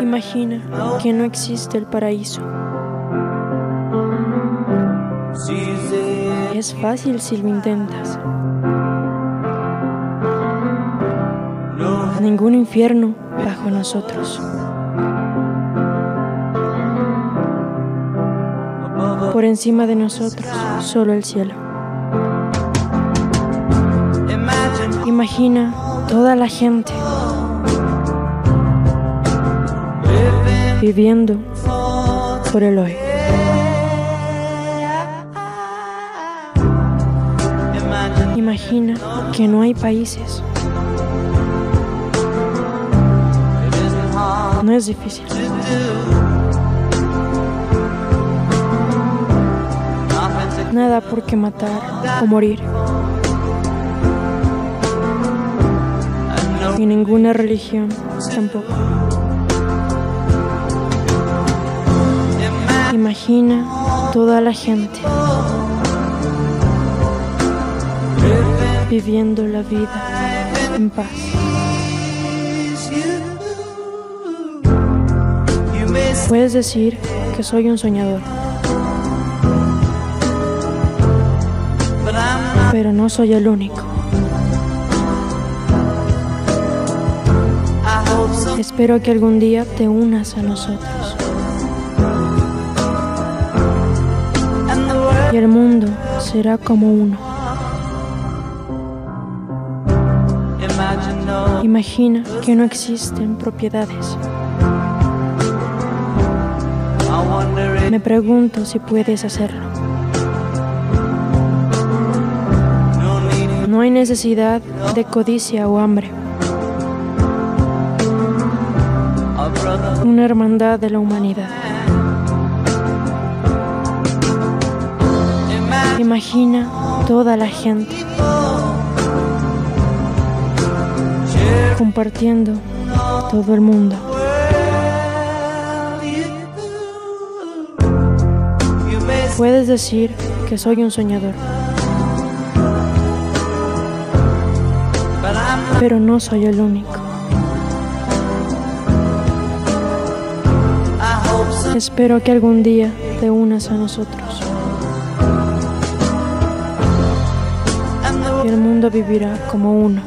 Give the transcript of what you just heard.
Imagina que no existe el paraíso. Es fácil si lo intentas. Ningún infierno bajo nosotros. Por encima de nosotros, solo el cielo. Imagina toda la gente viviendo por el hoy. Imagina que no hay países. No es difícil. Nada por qué matar o morir. Y ninguna religión tampoco. Imagina toda la gente viviendo la vida en paz. Puedes decir que soy un soñador, pero no soy el único. Espero que algún día te unas a nosotros. Y el mundo será como uno. Imagina que no existen propiedades. Me pregunto si puedes hacerlo. No hay necesidad de codicia o hambre. Una hermandad de la humanidad. Imagina toda la gente compartiendo todo el mundo. Puedes decir que soy un soñador, pero no soy el único. Espero que algún día te unas a nosotros. Y el mundo vivirá como uno.